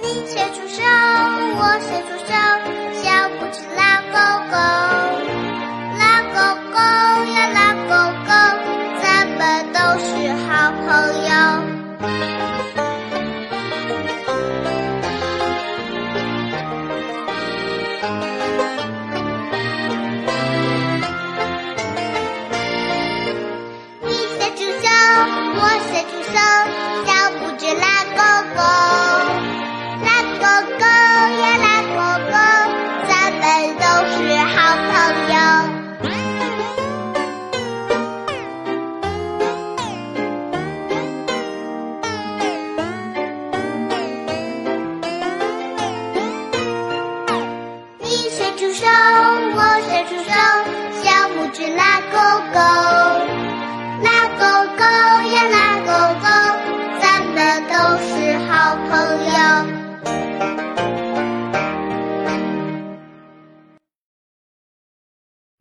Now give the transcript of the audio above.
你先出手，我先出手，你